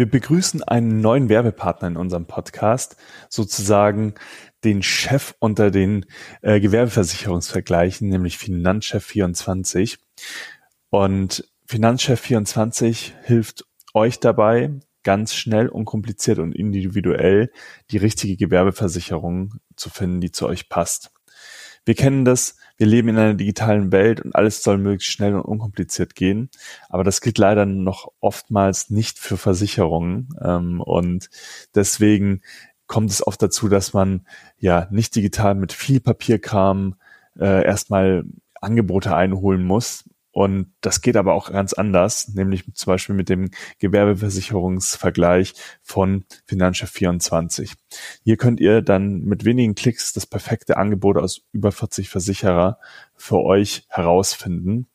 Wir begrüßen einen neuen Werbepartner in unserem Podcast, sozusagen den Chef unter den äh, Gewerbeversicherungsvergleichen, nämlich Finanzchef24. Und Finanzchef24 hilft euch dabei, ganz schnell, unkompliziert und individuell die richtige Gewerbeversicherung zu finden, die zu euch passt. Wir kennen das, wir leben in einer digitalen Welt und alles soll möglichst schnell und unkompliziert gehen. Aber das gilt leider noch oftmals nicht für Versicherungen. Ähm, und deswegen kommt es oft dazu, dass man ja nicht digital mit viel Papierkram äh, erstmal Angebote einholen muss, und das geht aber auch ganz anders, nämlich zum Beispiel mit dem Gewerbeversicherungsvergleich von Finanzchef 24. Hier könnt ihr dann mit wenigen Klicks das perfekte Angebot aus über 40 Versicherer für euch herausfinden.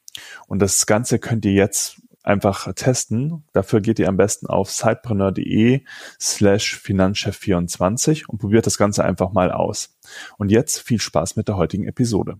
Und das Ganze könnt ihr jetzt einfach testen. Dafür geht ihr am besten auf sidepreneur.de slash Finanzchef24 und probiert das Ganze einfach mal aus. Und jetzt viel Spaß mit der heutigen Episode.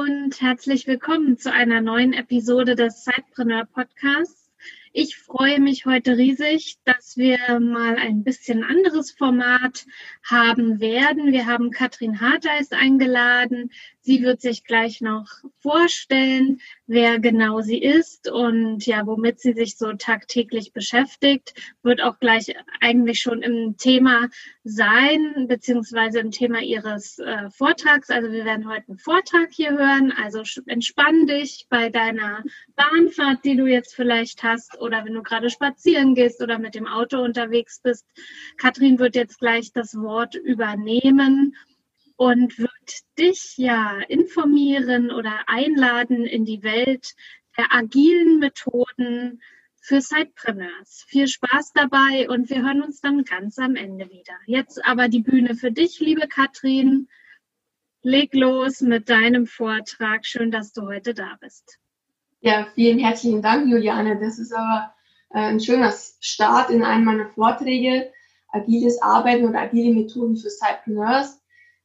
Und herzlich willkommen zu einer neuen Episode des Sidepreneur Podcasts. Ich freue mich heute riesig, dass wir mal ein bisschen anderes Format haben werden. Wir haben Katrin Harteis eingeladen. Sie wird sich gleich noch vorstellen, wer genau sie ist und ja, womit sie sich so tagtäglich beschäftigt. Wird auch gleich eigentlich schon im Thema sein, beziehungsweise im Thema ihres äh, Vortrags. Also wir werden heute einen Vortrag hier hören. Also entspann dich bei deiner Bahnfahrt, die du jetzt vielleicht hast, oder wenn du gerade spazieren gehst oder mit dem Auto unterwegs bist. Katrin wird jetzt gleich das Wort übernehmen und wird dich ja informieren oder einladen in die Welt der agilen Methoden für Sidepreneurs. Viel Spaß dabei und wir hören uns dann ganz am Ende wieder. Jetzt aber die Bühne für dich, liebe Katrin. Leg los mit deinem Vortrag. Schön, dass du heute da bist. Ja, vielen herzlichen Dank, Juliane. Das ist aber äh, ein schöner Start in einem meiner Vorträge. Agiles Arbeiten und agile Methoden für Sidepreneurs.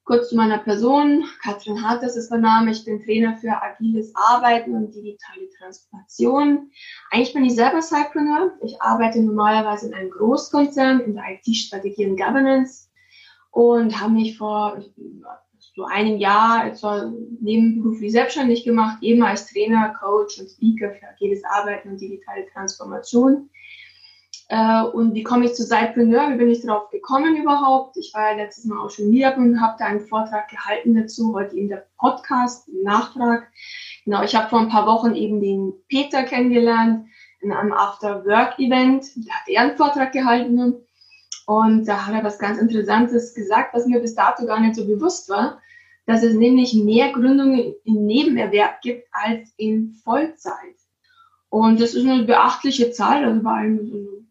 Kurz zu meiner Person. Katrin Hartes ist mein Name. Ich bin Trainer für agiles Arbeiten und digitale Transformation. Eigentlich bin ich selber Cypreneur. Ich arbeite normalerweise in einem Großkonzern in der IT-Strategie und Governance und habe mich vor so einem Jahr etwa nebenberuflich selbstständig gemacht, eben als Trainer, Coach und Speaker für agiles Arbeiten und digitale Transformation. Äh, und wie komme ich zu Sidepreneur? Wie bin ich darauf gekommen überhaupt? Ich war ja letztes Mal auch schon hier und habe da einen Vortrag gehalten dazu, heute eben der Podcast, ein Nachtrag. Genau, ich habe vor ein paar Wochen eben den Peter kennengelernt in einem After-Work-Event. Da hat er einen Vortrag gehalten und da hat er was ganz Interessantes gesagt, was mir bis dato gar nicht so bewusst war, dass es nämlich mehr Gründungen im Nebenerwerb gibt als in Vollzeit. Und das ist eine beachtliche Zahl, also bei allem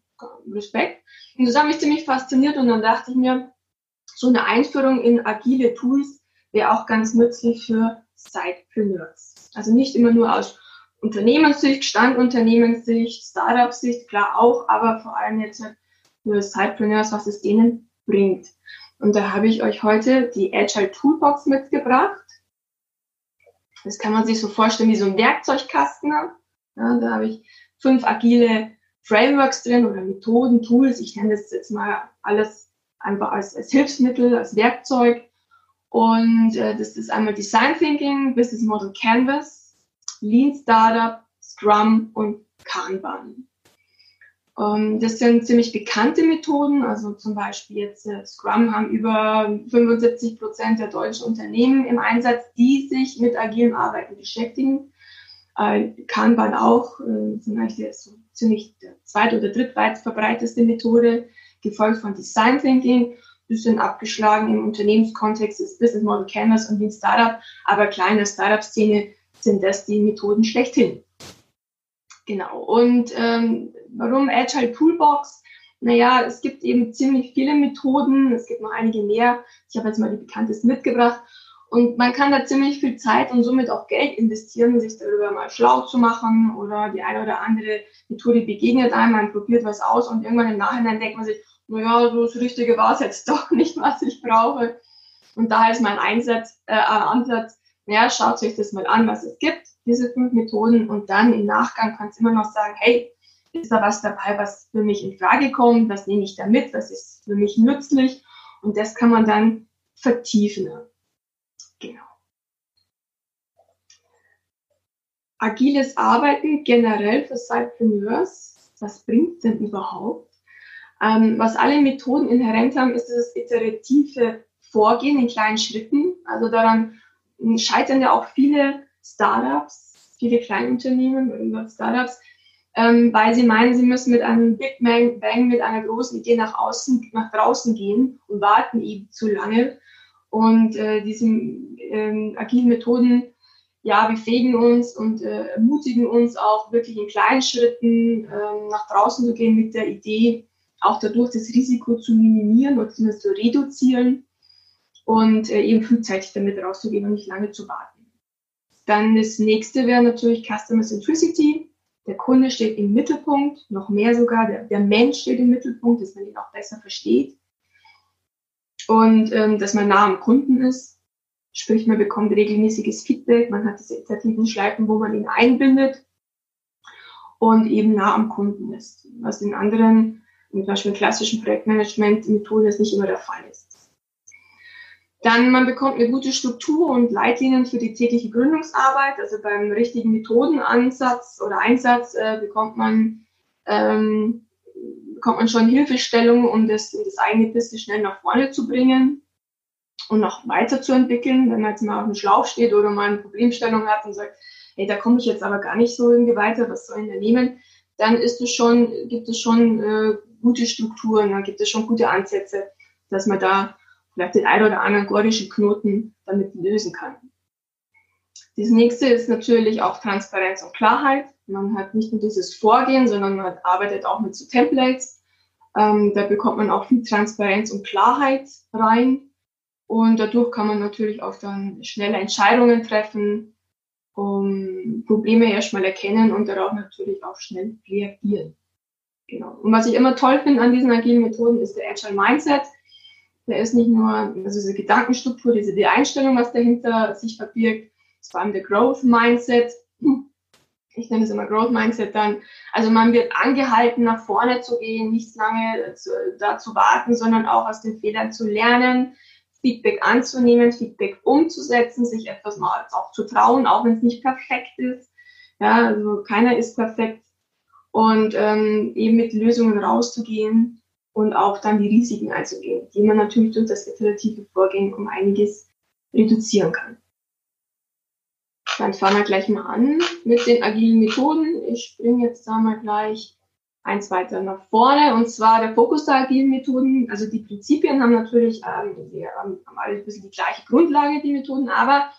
Respekt. Und das hat mich ziemlich fasziniert und dann dachte ich mir, so eine Einführung in agile Tools wäre auch ganz nützlich für Sidepreneurs. Also nicht immer nur aus Unternehmenssicht, Standunternehmenssicht, Startup-Sicht, klar auch, aber vor allem jetzt halt für Sidepreneurs, was es denen bringt. Und da habe ich euch heute die Agile Toolbox mitgebracht. Das kann man sich so vorstellen wie so ein Werkzeugkasten. Ja, da habe ich fünf agile Frameworks drin oder Methoden, Tools. Ich nenne das jetzt mal alles einfach als, als Hilfsmittel, als Werkzeug. Und äh, das ist einmal Design Thinking, Business Model Canvas, Lean Startup, Scrum und Kanban. Ähm, das sind ziemlich bekannte Methoden. Also zum Beispiel jetzt äh, Scrum haben über 75 Prozent der deutschen Unternehmen im Einsatz, die sich mit agilem Arbeiten beschäftigen. Äh, Kanban auch, äh, zum Beispiel so ziemlich zweit- oder drittweit verbreiteste Methode, gefolgt von Design Thinking, bisschen abgeschlagen im Unternehmenskontext ist Business Model Canvas und Lean Startup, aber kleine Startup-Szene sind das die Methoden schlechthin. Genau. Und ähm, warum Agile Toolbox? Naja, es gibt eben ziemlich viele Methoden, es gibt noch einige mehr. Ich habe jetzt mal die bekanntesten mitgebracht. Und man kann da ziemlich viel Zeit und somit auch Geld investieren, sich darüber mal schlau zu machen oder die eine oder andere Methode begegnet einem, man probiert was aus und irgendwann im Nachhinein denkt man sich, naja, so das Richtige war es jetzt doch nicht, was ich brauche. Und da ist mein Einsatz, äh, Ansatz, naja, schaut euch das mal an, was es gibt, diese fünf Methoden und dann im Nachgang kannst du immer noch sagen, hey, ist da was dabei, was für mich in Frage kommt, was nehme ich da mit, was ist für mich nützlich und das kann man dann vertiefen. Genau. Agiles Arbeiten generell für Sidepreneurs, was bringt denn überhaupt? Ähm, was alle Methoden inhärent haben, ist das iterative Vorgehen in kleinen Schritten. Also daran scheitern ja auch viele Startups, viele Kleinunternehmen, Startups, ähm, weil sie meinen, sie müssen mit einem Big Bang, Bang, mit einer großen Idee nach außen, nach draußen gehen und warten eben zu lange. Und äh, diese ähm, agilen Methoden, ja, befähigen uns und äh, ermutigen uns auch wirklich in kleinen Schritten äh, nach draußen zu gehen mit der Idee, auch dadurch das Risiko zu minimieren oder zumindest zu reduzieren und äh, eben frühzeitig damit rauszugehen und nicht lange zu warten. Dann das nächste wäre natürlich Customer Centricity. Der Kunde steht im Mittelpunkt, noch mehr sogar, der, der Mensch steht im Mittelpunkt, dass man ihn auch besser versteht. Und ähm, dass man nah am Kunden ist, sprich man bekommt regelmäßiges Feedback, man hat diese iterativen Schleifen, wo man ihn einbindet und eben nah am Kunden ist, was in anderen, zum Beispiel in klassischen Projektmanagement-Methoden nicht immer der Fall ist. Dann man bekommt eine gute Struktur und Leitlinien für die tägliche Gründungsarbeit. Also beim richtigen Methodenansatz oder Einsatz äh, bekommt man ähm, bekommt man schon Hilfestellung, um das, um das eigene Business schnell nach vorne zu bringen und noch weiterzuentwickeln. Wenn man jetzt mal auf dem Schlauch steht oder mal eine Problemstellung hat und sagt, hey, da komme ich jetzt aber gar nicht so irgendwie weiter, was soll ich denn nehmen? Dann ist es schon, gibt es schon äh, gute Strukturen, dann gibt es schon gute Ansätze, dass man da vielleicht den einen oder anderen gordischen Knoten damit lösen kann. Das nächste ist natürlich auch Transparenz und Klarheit. Man hat nicht nur dieses Vorgehen, sondern man arbeitet auch mit so Templates. Ähm, da bekommt man auch viel Transparenz und Klarheit rein. Und dadurch kann man natürlich auch dann schnelle Entscheidungen treffen, um Probleme erstmal erkennen und darauf natürlich auch schnell reagieren. Genau. Und was ich immer toll finde an diesen agilen Methoden ist der Agile Mindset. Der ist nicht nur, also diese Gedankenstruktur, diese die Einstellung, was dahinter sich verbirgt, ist vor allem der Growth Mindset. Ich nenne es immer Growth Mindset dann. Also man wird angehalten, nach vorne zu gehen, nicht lange zu, da zu warten, sondern auch aus den Fehlern zu lernen, Feedback anzunehmen, Feedback umzusetzen, sich etwas mal auch zu trauen, auch wenn es nicht perfekt ist. Ja, also keiner ist perfekt. Und ähm, eben mit Lösungen rauszugehen, und auch dann die Risiken einzugehen, die man natürlich durch das iterative Vorgehen um einiges reduzieren kann. Dann fangen wir gleich mal an mit den agilen Methoden. Ich springe jetzt da mal gleich eins weiter nach vorne. Und zwar der Fokus der agilen Methoden. Also die Prinzipien haben natürlich, ähm, die haben, alle ein bisschen die gleiche Grundlage, die Methoden, aber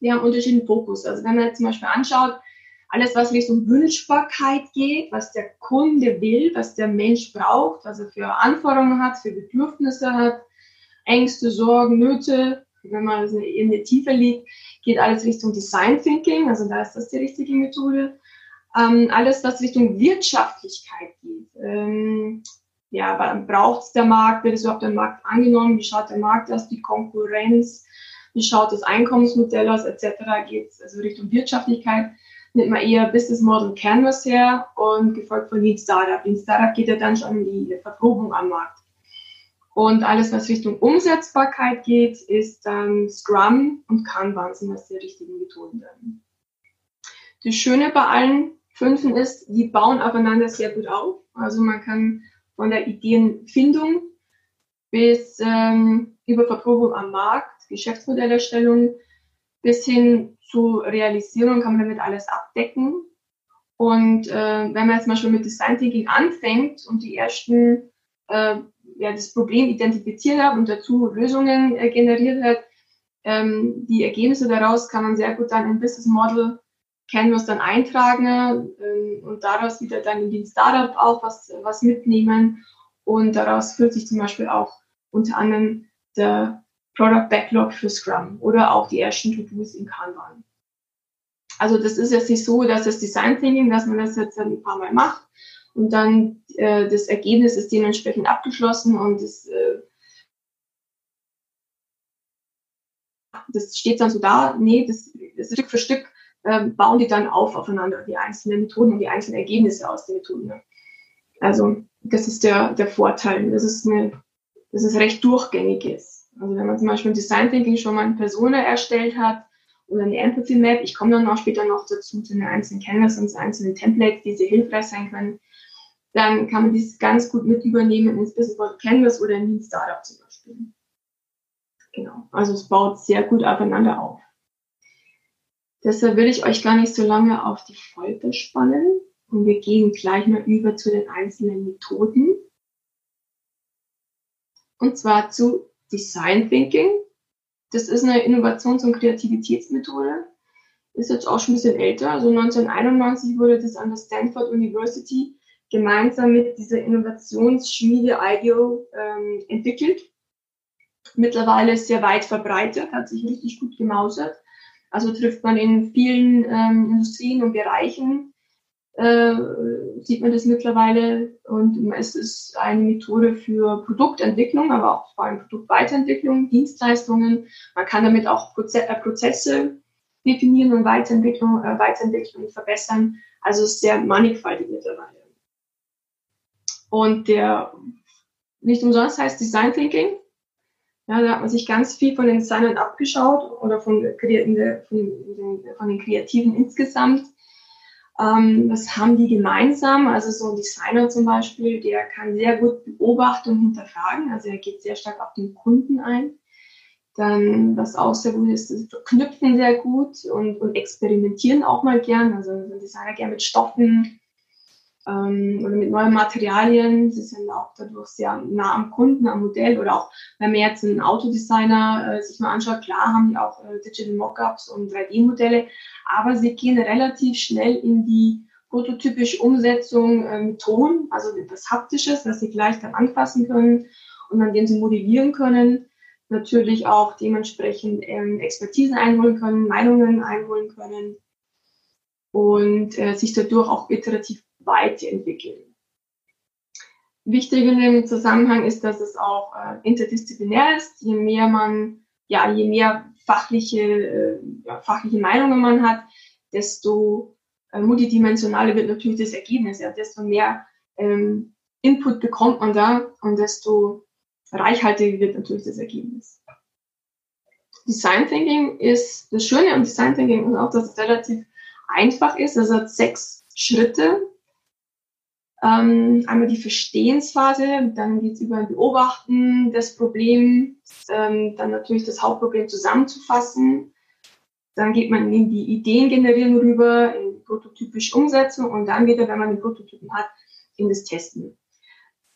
die haben unterschiedlichen Fokus. Also wenn man jetzt zum Beispiel anschaut, alles, was Richtung Wünschbarkeit geht, was der Kunde will, was der Mensch braucht, was er für Anforderungen hat, für Bedürfnisse hat, Ängste, Sorgen, Nöte, wenn man in der Tiefe liegt, geht alles Richtung Design Thinking, also da ist das die richtige Methode. Ähm, alles, was Richtung Wirtschaftlichkeit geht. Ähm, ja, braucht der Markt, wird es überhaupt der Markt angenommen, wie schaut der Markt aus, die Konkurrenz, wie schaut das Einkommensmodell aus, etc. geht es also Richtung Wirtschaftlichkeit nimmt man eher Business Model Canvas her und gefolgt von Lean Startup. Lean Startup geht ja dann schon in die Verprobung am Markt. Und alles, was Richtung Umsetzbarkeit geht, ist dann Scrum und Kanban sind das die richtigen Methoden dann. Das Schöne bei allen fünfen ist, die bauen aufeinander sehr gut auf. Also man kann von der Ideenfindung bis ähm, über Verprobung am Markt, Geschäftsmodellerstellung bis hin zu Realisierung kann man damit alles abdecken. Und äh, wenn man jetzt mal schon mit Design Thinking anfängt und die ersten äh, ja, das Problem identifiziert hat und dazu Lösungen äh, generiert hat, ähm, die Ergebnisse daraus kann man sehr gut dann im Business Model Canvas dann eintragen äh, und daraus wieder dann in den Startup auch was, was mitnehmen Und daraus führt sich zum Beispiel auch unter anderem der Product Backlog für Scrum oder auch die ersten To-Dos in Kanban. Also das ist jetzt nicht so, dass das Design Thinking, dass man das jetzt ein paar Mal macht und dann äh, das Ergebnis ist dementsprechend abgeschlossen und das, äh, das steht dann so da. Nee, das, das Stück für Stück äh, bauen die dann auf aufeinander, die einzelnen Methoden und die einzelnen Ergebnisse aus den Methoden. Also das ist der, der Vorteil. Das ist eine, das ist recht durchgängig ist. Also wenn man zum Beispiel im Design Thinking schon mal eine Persona erstellt hat oder eine Empathy Map, ich komme dann auch später noch dazu zu den einzelnen Canvas und einzelnen Templates, die sehr hilfreich sein können, dann kann man dies ganz gut mit übernehmen ins Business Model Canvas oder in Lean Startup zum Beispiel. Genau. Also es baut sehr gut aufeinander auf. Deshalb will ich euch gar nicht so lange auf die Folter spannen und wir gehen gleich mal über zu den einzelnen Methoden. Und zwar zu Design Thinking. Das ist eine Innovations- und Kreativitätsmethode. Ist jetzt auch schon ein bisschen älter. Also 1991 wurde das an der Stanford University gemeinsam mit dieser Innovationsschmiede IDEO ähm, entwickelt. Mittlerweile sehr weit verbreitet, hat sich richtig gut gemausert. Also trifft man in vielen ähm, Industrien und Bereichen, äh, sieht man das mittlerweile. Und es ist eine Methode für Produktentwicklung, aber auch vor allem Produktweiterentwicklung, Dienstleistungen. Man kann damit auch Proze äh, Prozesse definieren und Weiterentwicklung, äh, Weiterentwicklung verbessern. Also sehr mannigfaltig mittlerweile. Und der nicht umsonst heißt Design Thinking. Ja, da hat man sich ganz viel von den Designern abgeschaut oder von, von, von den Kreativen insgesamt. Ähm, was haben die gemeinsam? Also so ein Designer zum Beispiel, der kann sehr gut beobachten und hinterfragen. Also er geht sehr stark auf den Kunden ein. Dann, was auch sehr gut ist, ist knüpfen sehr gut und, und experimentieren auch mal gern. Also ein Designer gern mit Stoffen, ähm, oder mit neuen Materialien. Sie sind auch dadurch sehr nah am Kunden, am Modell oder auch, wenn man jetzt einen Autodesigner äh, sich mal anschaut, klar haben die auch äh, Digital Mockups und 3D-Modelle, aber sie gehen relativ schnell in die prototypische Umsetzung äh, mit Ton, also etwas Haptisches, das sie gleich dann anfassen können und an dem sie modellieren können. Natürlich auch dementsprechend ähm, Expertisen einholen können, Meinungen einholen können und äh, sich dadurch auch iterativ weiterentwickeln. Wichtig in dem Zusammenhang ist, dass es auch äh, interdisziplinär ist. Je mehr man, ja, je mehr fachliche, äh, ja, fachliche Meinungen man hat, desto äh, multidimensionaler wird natürlich das Ergebnis. Ja, desto mehr ähm, Input bekommt man da und desto reichhaltiger wird natürlich das Ergebnis. Design Thinking ist das Schöne am Design Thinking ist auch, dass es relativ einfach ist. Es hat sechs Schritte, ähm, einmal die Verstehensphase, dann geht es über ein Beobachten des Problems, ähm, dann natürlich das Hauptproblem zusammenzufassen. Dann geht man in die Ideengenerierung rüber, in prototypische Umsetzung und dann wieder, wenn man den Prototypen hat, in das Testen.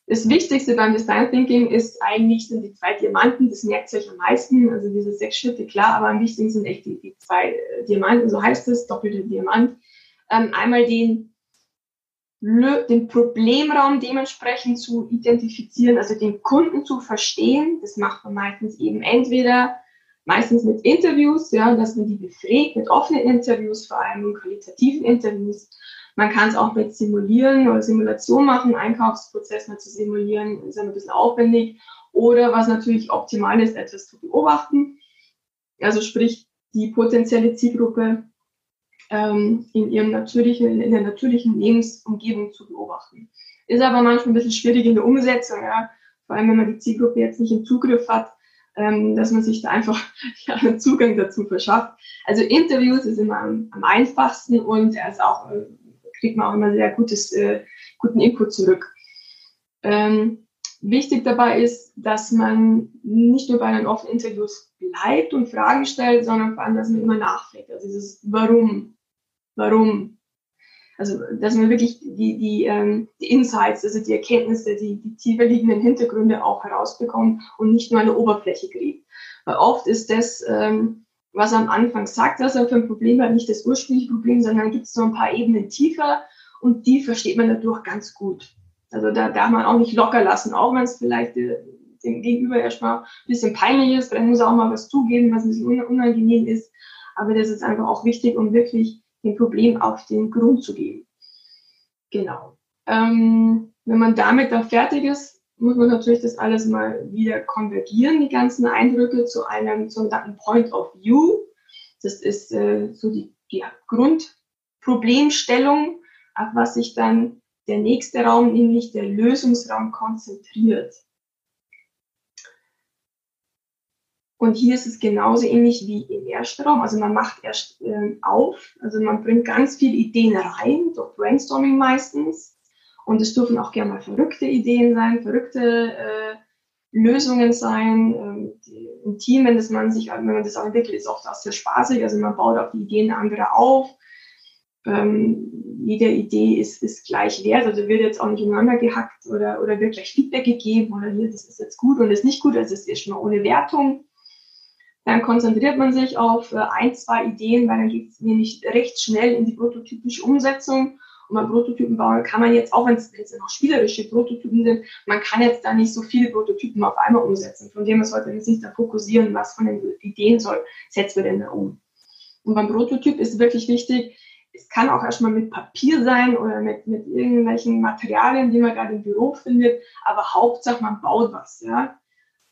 Das Wichtigste beim Design Thinking ist eigentlich sind die zwei Diamanten, das merkt euch am meisten, also diese sechs Schritte, klar, aber am wichtigsten sind echt die, die zwei äh, Diamanten, so heißt es, doppelte Diamant. Ähm, einmal den den Problemraum dementsprechend zu identifizieren, also den Kunden zu verstehen. Das macht man meistens eben entweder meistens mit Interviews, ja, dass man die befragt, mit offenen Interviews, vor allem qualitativen Interviews. Man kann es auch mit Simulieren oder Simulation machen, Einkaufsprozess mal zu simulieren, ist ein bisschen aufwendig. Oder was natürlich optimal ist, etwas zu beobachten. Also sprich, die potenzielle Zielgruppe ähm, in ihrem natürlichen, in der natürlichen Lebensumgebung zu beobachten. Ist aber manchmal ein bisschen schwierig in der Umsetzung, ja. Vor allem, wenn man die Zielgruppe jetzt nicht im Zugriff hat, ähm, dass man sich da einfach ja, einen Zugang dazu verschafft. Also Interviews ist immer am, am einfachsten und er ist auch, äh, kriegt man auch immer sehr gutes, äh, guten Input zurück. Ähm, wichtig dabei ist, dass man nicht nur bei den offenen Interviews bleibt und Fragen stellt, sondern vor allem, dass man immer nachfragt. Also dieses Warum, warum. Also, dass man wirklich die, die, ähm, die Insights, also die Erkenntnisse, die, die tiefer liegenden Hintergründe auch herausbekommt und nicht nur der Oberfläche kriegt. Weil oft ist das, ähm, was er am Anfang sagt, dass er für ein Problem hat, nicht das ursprüngliche Problem, sondern gibt es noch ein paar Ebenen tiefer und die versteht man dadurch ganz gut. Also da darf man auch nicht locker lassen, auch wenn es vielleicht äh, dem Gegenüber erstmal ein bisschen peinlich ist, vielleicht muss er auch mal was zugeben, was ein bisschen unangenehm ist. Aber das ist einfach auch wichtig, um wirklich dem Problem auf den Grund zu gehen. Genau. Ähm, wenn man damit dann fertig ist, muss man natürlich das alles mal wieder konvergieren, die ganzen Eindrücke zu einem sogenannten Point of View. Das ist äh, so die, die Grundproblemstellung, auf was sich dann der nächste Raum, nämlich der Lösungsraum, konzentriert. Und hier ist es genauso ähnlich wie im ersten Raum. Also man macht erst äh, auf, also man bringt ganz viele Ideen rein, durch Brainstorming meistens. Und es dürfen auch gerne mal verrückte Ideen sein, verrückte äh, Lösungen sein. Ähm, Im Team, wenn, das man sich, wenn man das auch entwickelt, ist auch sehr spaßig. Also man baut auch die Ideen anderer auf. Ähm, jede Idee ist, ist gleich wert, also wird jetzt auch nicht ineinander gehackt oder, oder wird gleich Feedback gegeben oder hier, das ist jetzt gut und das ist nicht gut, also es ist schon mal ohne Wertung. Dann konzentriert man sich auf äh, ein, zwei Ideen, weil dann geht es nämlich recht schnell in die prototypische Umsetzung. Und bei Prototypen bauen kann man jetzt, auch wenn es noch spielerische Prototypen sind, man kann jetzt da nicht so viele Prototypen auf einmal umsetzen. Von dem her sollte man sich da fokussieren, was von den Ideen soll, setzen wir denn da um. Und beim Prototyp ist wirklich wichtig, es kann auch erstmal mit Papier sein oder mit, mit irgendwelchen Materialien, die man gerade im Büro findet, aber Hauptsache man baut was, ja.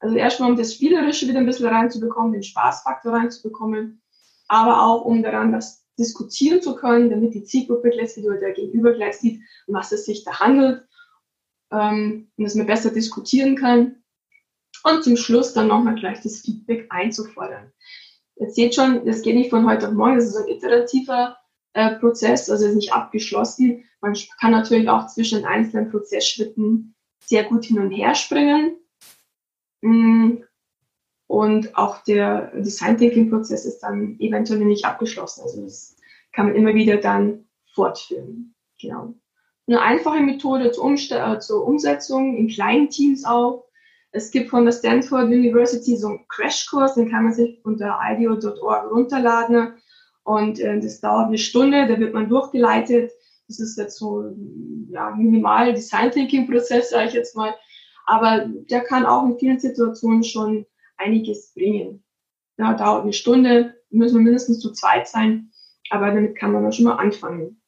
Also erstmal, um das Spielerische wieder ein bisschen reinzubekommen, den Spaßfaktor reinzubekommen, aber auch, um daran das diskutieren zu können, damit die Zielgruppe gleich sieht oder der Gegenüber gleich sieht, um was es sich da handelt, ähm, und dass man besser diskutieren kann. Und zum Schluss dann nochmal gleich das Feedback einzufordern. Jetzt seht schon, das geht nicht von heute auf morgen, das ist ein iterativer äh, Prozess, also ist nicht abgeschlossen. Man kann natürlich auch zwischen den einzelnen Prozessschritten sehr gut hin und her springen. Mm. Und auch der Design Thinking Prozess ist dann eventuell nicht abgeschlossen. Also das kann man immer wieder dann fortführen. Genau. Eine einfache Methode zur, Umst äh, zur Umsetzung in kleinen Teams auch. Es gibt von der Stanford University so einen Crashkurs, den kann man sich unter ideo.org runterladen. Und äh, das dauert eine Stunde, da wird man durchgeleitet. Das ist jetzt so ja, minimal Design Thinking Prozess, sage ich jetzt mal. Aber der kann auch in vielen Situationen schon einiges bringen. Ja, dauert eine Stunde, müssen wir mindestens zu zweit sein, aber damit kann man schon mal anfangen.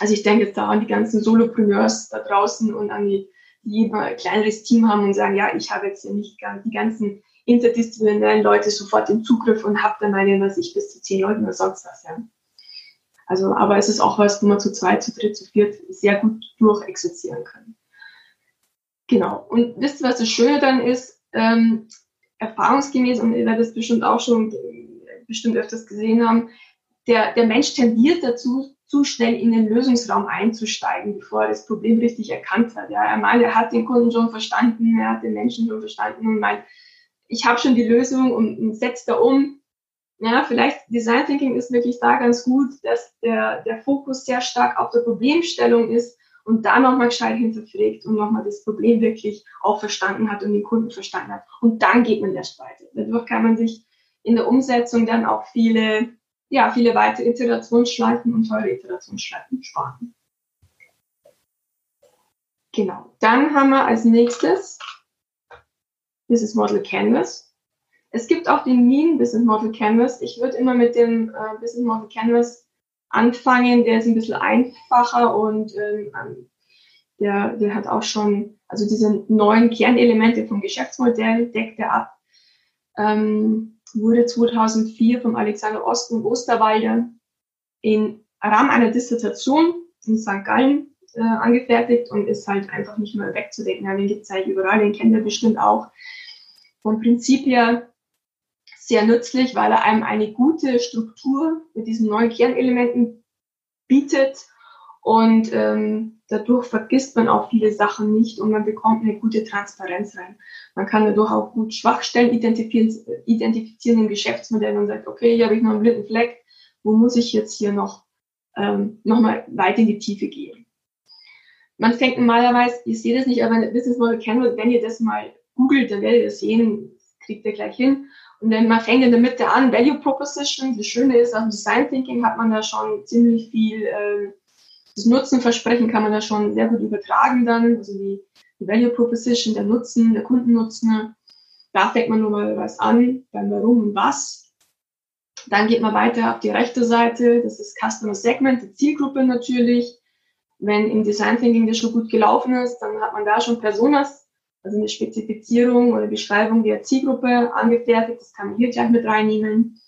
Also ich denke jetzt da an die ganzen Solopreneurs da draußen und an die, die ein kleineres Team haben und sagen, ja, ich habe jetzt hier nicht die ganzen interdisziplinären Leute sofort im Zugriff und habe dann meine, was ich, bis zu zehn Leuten oder sonst was, ja. Also, aber es ist auch was, wo man zu zweit, zu dritt, zu viert sehr gut durchexerzieren kann. Genau. Und wisst ihr, was das Schöne dann ist? Ähm, erfahrungsgemäß, und ihr werdet es bestimmt auch schon bestimmt öfters gesehen haben, der, der Mensch tendiert dazu, zu schnell in den Lösungsraum einzusteigen, bevor er das Problem richtig erkannt hat. Ja, er meint, er hat den Kunden schon verstanden, er hat den Menschen schon verstanden und meint, ich habe schon die Lösung und, und setzt da um. Ja, vielleicht Design Thinking ist wirklich da ganz gut, dass der, der Fokus sehr stark auf der Problemstellung ist und da nochmal gescheit hinterfragt und nochmal das Problem wirklich auch verstanden hat und den Kunden verstanden hat. Und dann geht man erst weiter. Dadurch kann man sich in der Umsetzung dann auch viele, ja, viele weitere Iterationsschleifen und teure Iterationsschleifen sparen. Genau. Dann haben wir als nächstes Business Model Canvas. Es gibt auch den Mean Business Model Canvas. Ich würde immer mit dem äh, Business Model Canvas anfangen. Der ist ein bisschen einfacher und ähm, der, der hat auch schon, also diese neuen Kernelemente vom Geschäftsmodell deckt er ab. Ähm, wurde 2004 vom Alexander Osten Osterwalder im Rahmen einer Dissertation in St. Gallen äh, angefertigt und ist halt einfach nicht mehr wegzudenken. den gibt es halt überall, den kennt ihr bestimmt auch. Vom Prinzip her sehr nützlich, weil er einem eine gute Struktur mit diesen neuen Kernelementen bietet und ähm, dadurch vergisst man auch viele Sachen nicht und man bekommt eine gute Transparenz rein. Man kann dadurch auch gut Schwachstellen identifizieren, identifizieren im Geschäftsmodell und sagt, okay, hier habe ich noch einen blinden Fleck, wo muss ich jetzt hier noch ähm, nochmal weit in die Tiefe gehen. Man fängt normalerweise, ich sehe das nicht, aber Business Model Canvas, wenn ihr das mal googelt, dann werdet ihr sehen, kriegt ihr gleich hin. Und dann man fängt in der Mitte an, Value Proposition. Das Schöne ist, am Design Thinking hat man da schon ziemlich viel, äh, Das Nutzenversprechen kann man da schon sehr gut übertragen dann, also die, die Value Proposition, der Nutzen, der Kundennutzen. Da fängt man nur mal was an, dann warum und was. Dann geht man weiter auf die rechte Seite, das ist Customer Segment, die Zielgruppe natürlich. Wenn im Design Thinking das schon gut gelaufen ist, dann hat man da schon Personas, also eine Spezifizierung oder Beschreibung der Zielgruppe angefertigt. Das kann man hier gleich mit reinnehmen.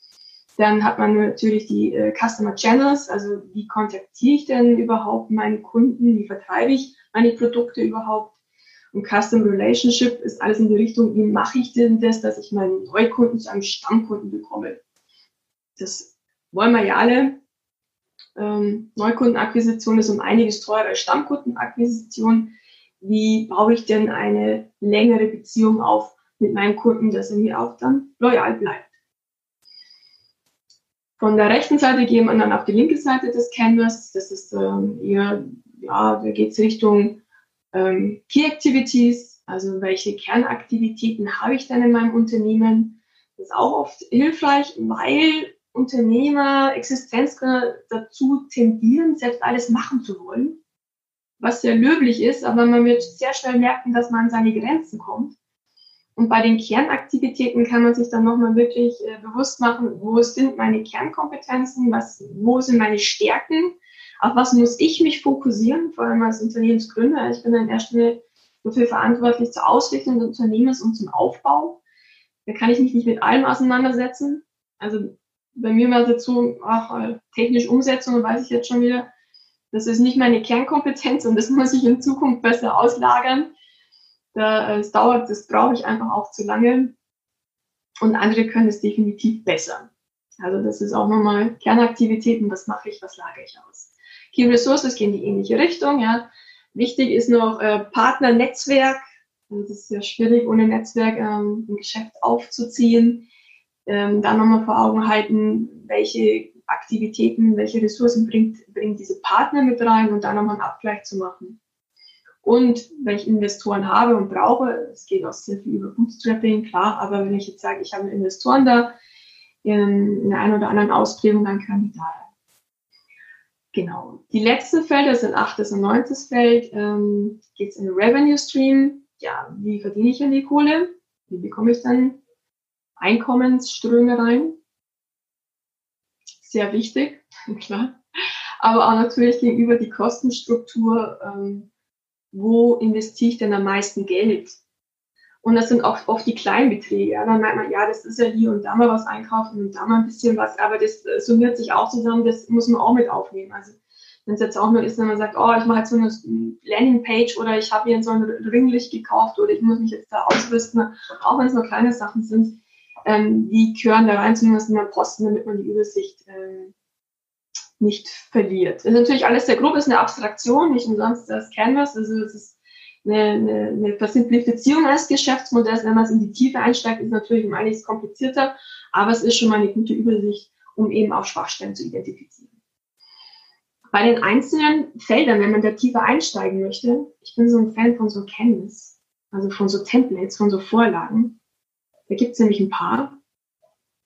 Dann hat man natürlich die äh, Customer Channels, also wie kontaktiere ich denn überhaupt meine Kunden, wie vertreibe ich meine Produkte überhaupt. Und Custom Relationship ist alles in die Richtung, wie mache ich denn das, dass ich meinen Neukunden zu einem Stammkunden bekomme. Das wollen wir ja alle. Ähm, Neukundenakquisition ist um einiges teurer als Stammkundenakquisition. Wie baue ich denn eine längere Beziehung auf mit meinem Kunden, dass er mir auch dann loyal bleibt? Von der rechten Seite gehen wir dann auf die linke Seite des Canvas. Das ist ähm, eher, ja, da geht es Richtung ähm, Key Activities, also welche Kernaktivitäten habe ich denn in meinem Unternehmen. Das ist auch oft hilfreich, weil Unternehmer, Existenzgründer dazu tendieren, selbst alles machen zu wollen, was sehr löblich ist, aber man wird sehr schnell merken, dass man an seine Grenzen kommt. Und bei den Kernaktivitäten kann man sich dann nochmal wirklich äh, bewusst machen, wo sind meine Kernkompetenzen, was, wo sind meine Stärken, auf was muss ich mich fokussieren, vor allem als Unternehmensgründer. Ich bin in erster Linie dafür verantwortlich zur Ausrichtung des Unternehmens und zum Aufbau. Da kann ich mich nicht mit allem auseinandersetzen. Also bei mir war es jetzt so, ach, technisch Umsetzung, weiß ich jetzt schon wieder, das ist nicht meine Kernkompetenz und das muss ich in Zukunft besser auslagern. Da, äh, es dauert, das brauche ich einfach auch zu lange. Und andere können es definitiv besser. Also das ist auch nochmal Kernaktivitäten, was mache ich, was lagere ich aus. Key Resources gehen in die ähnliche Richtung. Ja. Wichtig ist noch äh, Partnernetzwerk. Das ist ja schwierig, ohne Netzwerk ähm, ein Geschäft aufzuziehen ähm, da nochmal vor Augen halten, welche Aktivitäten, welche Ressourcen bringt, bringt diese Partner mit rein und dann nochmal einen Abgleich zu machen. Und wenn ich Investoren habe und brauche, es geht auch sehr viel über Bootstrapping, klar, aber wenn ich jetzt sage, ich habe Investoren da in, in der einen oder anderen Ausprägung, dann kann ich da rein. Genau. Die letzten Felder sind achtes und neuntes Feld. Ähm, geht es in Revenue Stream. Ja, wie verdiene ich denn die Kohle? Wie bekomme ich dann Einkommensströme rein. Sehr wichtig, klar. Aber auch natürlich gegenüber die Kostenstruktur, ähm, wo investiere ich denn am meisten Geld? Und das sind auch oft die kleinen Beträge. Ja, dann merkt man, ja, das ist ja hier und da mal was einkaufen und da mal ein bisschen was, aber das äh, summiert sich auch zusammen, das muss man auch mit aufnehmen. Also wenn es jetzt auch nur ist, wenn man sagt, oh, ich mache jetzt so eine Landingpage oder ich habe hier so ein Ringlicht gekauft oder ich muss mich jetzt da ausrüsten, auch wenn es nur kleine Sachen sind, ähm, die gehören da rein, zumindest in den Posten, damit man die Übersicht ähm, nicht verliert. Das ist natürlich alles sehr grob, ist eine Abstraktion, nicht umsonst das Canvas, also es ist eine, eine, eine Versimplifizierung eines Geschäftsmodells. Wenn man es in die Tiefe einsteigt, ist natürlich um einiges komplizierter, aber es ist schon mal eine gute Übersicht, um eben auch Schwachstellen zu identifizieren. Bei den einzelnen Feldern, wenn man da tiefer einsteigen möchte, ich bin so ein Fan von so Canvas, also von so Templates, von so Vorlagen. Da gibt es nämlich ein paar.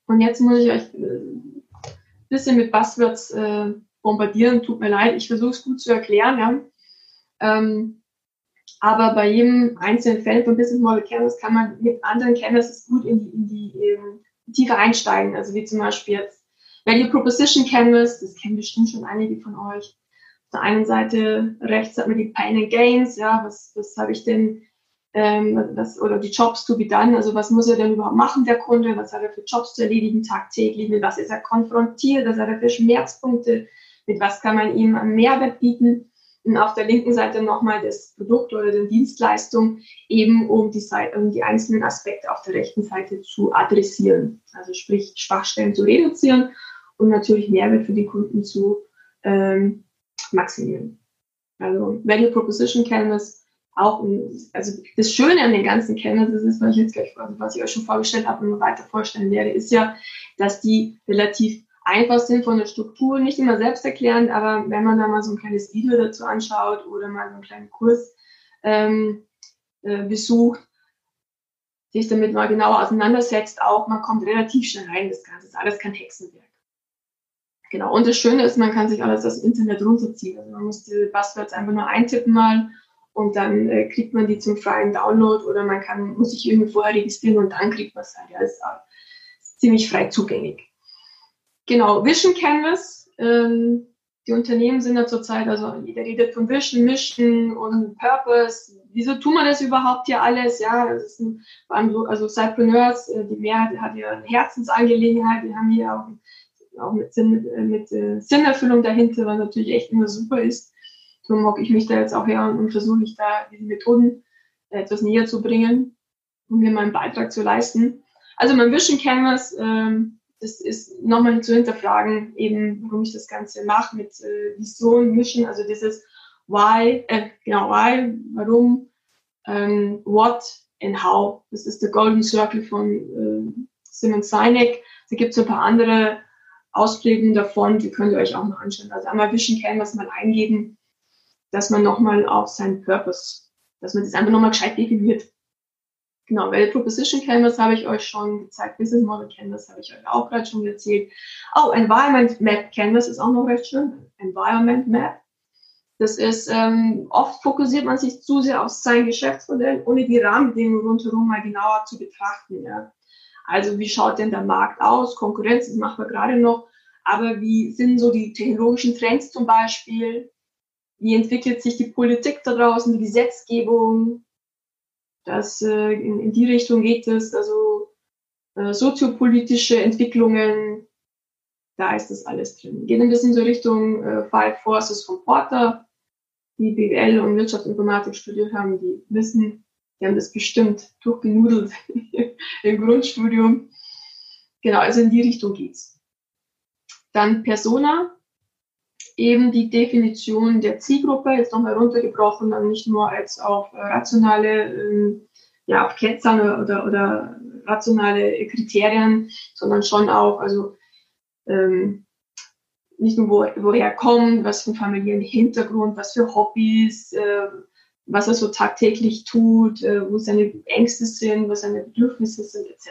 Und jetzt muss ich euch ein äh, bisschen mit Buzzwords äh, bombardieren. Tut mir leid, ich versuche es gut zu erklären. Ja. Ähm, aber bei jedem einzelnen Feld von Business Model Canvas kann man mit anderen Canvases gut in die, in die ähm, Tiefe einsteigen. Also wie zum Beispiel jetzt Value Proposition Canvas, das kennen bestimmt schon einige von euch. Auf der einen Seite rechts hat man die Pain and Gains, ja, was, was habe ich denn ähm, das, oder die Jobs to be done, also was muss er denn überhaupt machen, der Kunde, was hat er für Jobs zu erledigen tagtäglich, mit was ist er konfrontiert, was hat er für Schmerzpunkte, mit was kann man ihm einen Mehrwert bieten. Und auf der linken Seite nochmal das Produkt oder die Dienstleistung, eben um die, Seite, um die einzelnen Aspekte auf der rechten Seite zu adressieren. Also sprich Schwachstellen zu reduzieren und natürlich Mehrwert für die Kunden zu ähm, maximieren. Also Value Proposition Canvas auch, also das Schöne an den ganzen Canvases ist, was ich jetzt gleich, was ich euch schon vorgestellt habe und weiter vorstellen werde, ist ja, dass die relativ einfach sind von der Struktur, nicht immer selbsterklärend, aber wenn man da mal so ein kleines Video dazu anschaut oder mal so einen kleinen Kurs ähm, äh, besucht, sich damit mal genauer auseinandersetzt, auch man kommt relativ schnell rein, das Ganze ist alles kein Hexenwerk. Genau. Und das Schöne ist, man kann sich alles das Internet runterziehen. Also man muss die Buzzwords einfach nur eintippen mal und dann äh, kriegt man die zum freien Download oder man kann, muss sich irgendwie vorher registrieren und dann kriegt man es halt. Ja, ist, ist ziemlich frei zugänglich. Genau, Vision Canvas. Ähm, die Unternehmen sind ja zurzeit, also jeder redet von Vision, Mission und Purpose. Wieso tun wir das überhaupt hier alles? Ja, das ist so, also Cypreneurs, äh, die Mehrheit hat ja eine Herzensangelegenheit. Wir haben hier auch, auch mit, Sinn, äh, mit äh, Sinnerfüllung dahinter, was natürlich echt immer super ist. Darum hocke ich mich da jetzt auch her und, versuche mich da diese Methoden äh, etwas näher zu bringen, um mir meinen Beitrag zu leisten. Also mein Vision Canvas, ähm, das ist nochmal zu hinterfragen, eben, warum ich das Ganze mache mit äh, Vision, Mission, also dieses Why, äh, genau, Why, warum, ähm, What and How. Das ist der Golden Circle von äh, Simon Sinek. Da gibt es ein paar andere Ausprägungen davon, die könnt ihr euch auch noch anschauen. Also einmal Vision Canvas mal eingeben, dass man nochmal auf seinen Purpose, dass man das einfach nochmal gescheit definiert. Genau, weil Proposition Canvas habe ich euch schon gezeigt, Business Model Canvas habe ich euch auch gerade schon erzählt. Oh, Environment Map Canvas ist auch noch recht schön. Environment Map. Das ist, ähm, oft fokussiert man sich zu sehr auf sein Geschäftsmodell, ohne die Rahmenbedingungen rundherum mal genauer zu betrachten. Ja. Also wie schaut denn der Markt aus? Konkurrenz, das machen wir gerade noch. Aber wie sind so die technologischen Trends zum Beispiel? Wie entwickelt sich die Politik da draußen, die Gesetzgebung? Das, äh, in, in die Richtung geht es. Also äh, soziopolitische Entwicklungen, da ist das alles drin. Geht ein bisschen so Richtung äh, Five Forces von Porter, die BWL und Wirtschaftsinformatik studiert haben, die wissen, die haben das bestimmt durchgenudelt im Grundstudium. Genau, also in die Richtung geht's. Dann Persona, eben die Definition der Zielgruppe, jetzt nochmal runtergebrochen, dann nicht nur als auf rationale, ähm, ja, auf Kennzahlen oder, oder rationale Kriterien, sondern schon auch, also ähm, nicht nur wo, woher er kommt, was für einen familiären Hintergrund, was für Hobbys, äh, was er so tagtäglich tut, äh, wo seine Ängste sind, was seine Bedürfnisse sind, etc.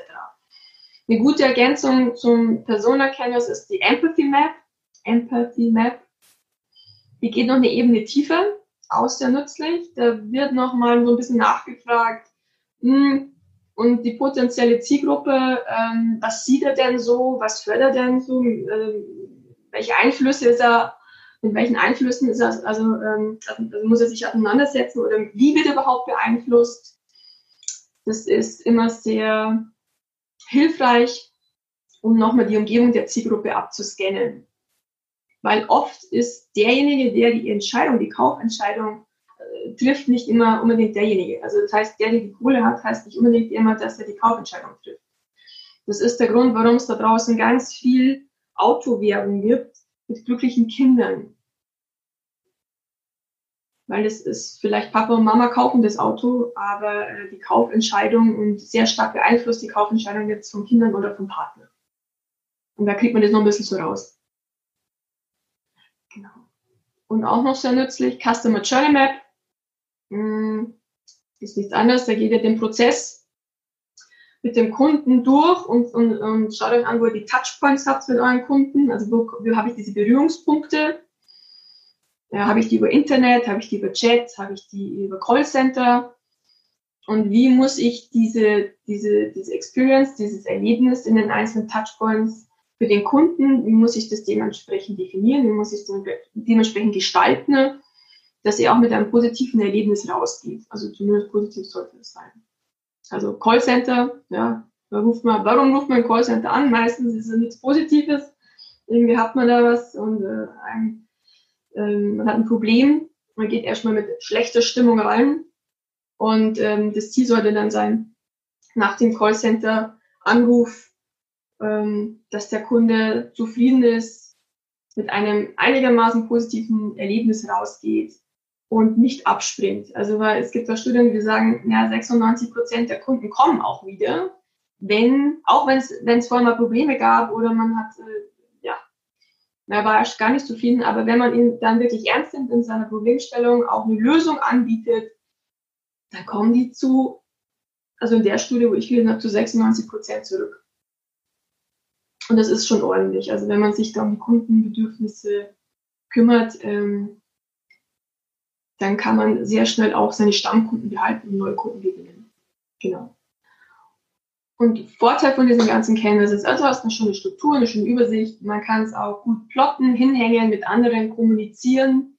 Eine gute Ergänzung zum Persona Canvas ist die Empathy Map. Empathy Map. Die geht noch eine Ebene tiefer, auch sehr nützlich. Da wird nochmal so ein bisschen nachgefragt, mh, hm, und die potenzielle Zielgruppe, ähm, was sieht er denn so, was fördert er denn so, ähm, welche Einflüsse ist er, mit welchen Einflüssen ist er, also, ähm, muss er sich auseinandersetzen oder wie wird er überhaupt beeinflusst. Das ist immer sehr hilfreich, um nochmal die Umgebung der Zielgruppe abzuscannen. Weil oft ist derjenige, der die Entscheidung, die Kaufentscheidung trifft nicht immer unbedingt derjenige. Also das heißt, der, der die Kohle hat, heißt nicht unbedingt immer, dass er die Kaufentscheidung trifft. Das ist der Grund, warum es da draußen ganz viel Autowerbung gibt mit glücklichen Kindern. Weil es ist vielleicht Papa und Mama kaufen das Auto, aber äh, die Kaufentscheidung und sehr stark beeinflusst die Kaufentscheidung jetzt von Kindern oder vom Partner. Und da kriegt man das noch ein bisschen so raus. Und auch noch sehr nützlich, Customer Journey Map hm, ist nichts anderes. Da geht ihr den Prozess mit dem Kunden durch und, und, und schaut euch an, wo ihr die Touchpoints habt mit euren Kunden. Also wo, wo habe ich diese Berührungspunkte? Ja, habe ich die über Internet, habe ich die über Chat, habe ich die über Callcenter? Und wie muss ich diese, diese, diese Experience, dieses Erlebnis in den einzelnen Touchpoints für den Kunden, wie muss ich das dementsprechend definieren, wie muss ich es dementsprechend gestalten? dass ihr auch mit einem positiven Erlebnis rausgeht. Also zumindest positiv sollte es sein. Also Callcenter, ja, ruft man, warum ruft man ein Callcenter an? Meistens ist es nichts Positives. Irgendwie hat man da was und äh, ein, äh, man hat ein Problem. Man geht erstmal mit schlechter Stimmung rein. Und ähm, das Ziel sollte dann sein, nach dem Callcenter-Anruf, dass der Kunde zufrieden ist, mit einem einigermaßen positiven Erlebnis rausgeht und nicht abspringt. Also weil es gibt da Studien, die sagen, ja, 96 Prozent der Kunden kommen auch wieder, wenn, auch wenn es, vorher mal Probleme gab oder man hat, äh, ja, er war gar nicht zufrieden, aber wenn man ihn dann wirklich ernst nimmt in seiner Problemstellung, auch eine Lösung anbietet, dann kommen die zu, also in der Studie, wo ich gelesen habe, zu 96 Prozent zurück. Und das ist schon ordentlich. Also wenn man sich da um Kundenbedürfnisse kümmert, ähm, dann kann man sehr schnell auch seine Stammkunden behalten und neue Kunden gewinnen. Genau. Und Vorteil von diesem ganzen Canvas ist, also hast du eine Struktur, eine schöne Übersicht. Man kann es auch gut plotten, hinhängen, mit anderen kommunizieren,